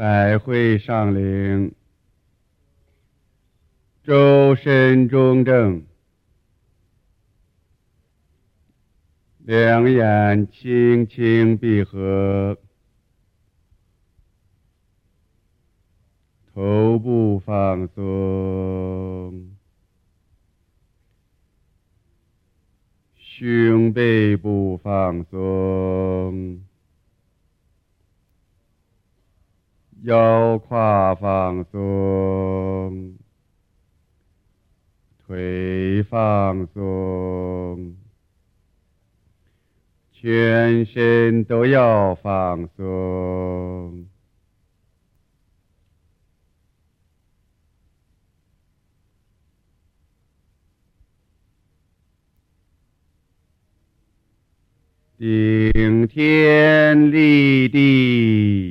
百会上灵，周身中正，两眼轻轻闭合，头部放松，胸背部放松。腰胯放松，腿放松，全身都要放松。顶天立地。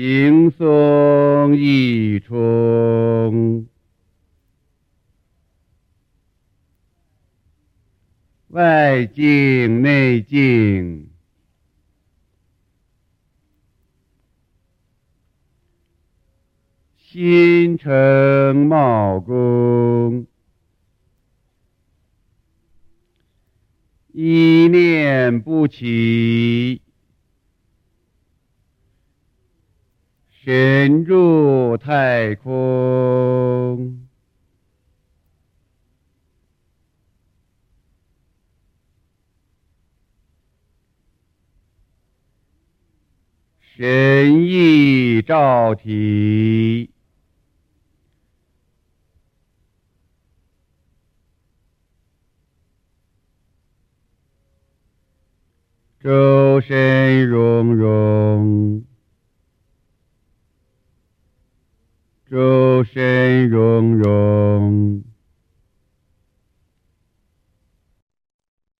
行松一冲，外静内静，心诚茂功，一念不起。神入太空，神意照体，周身如周身融融。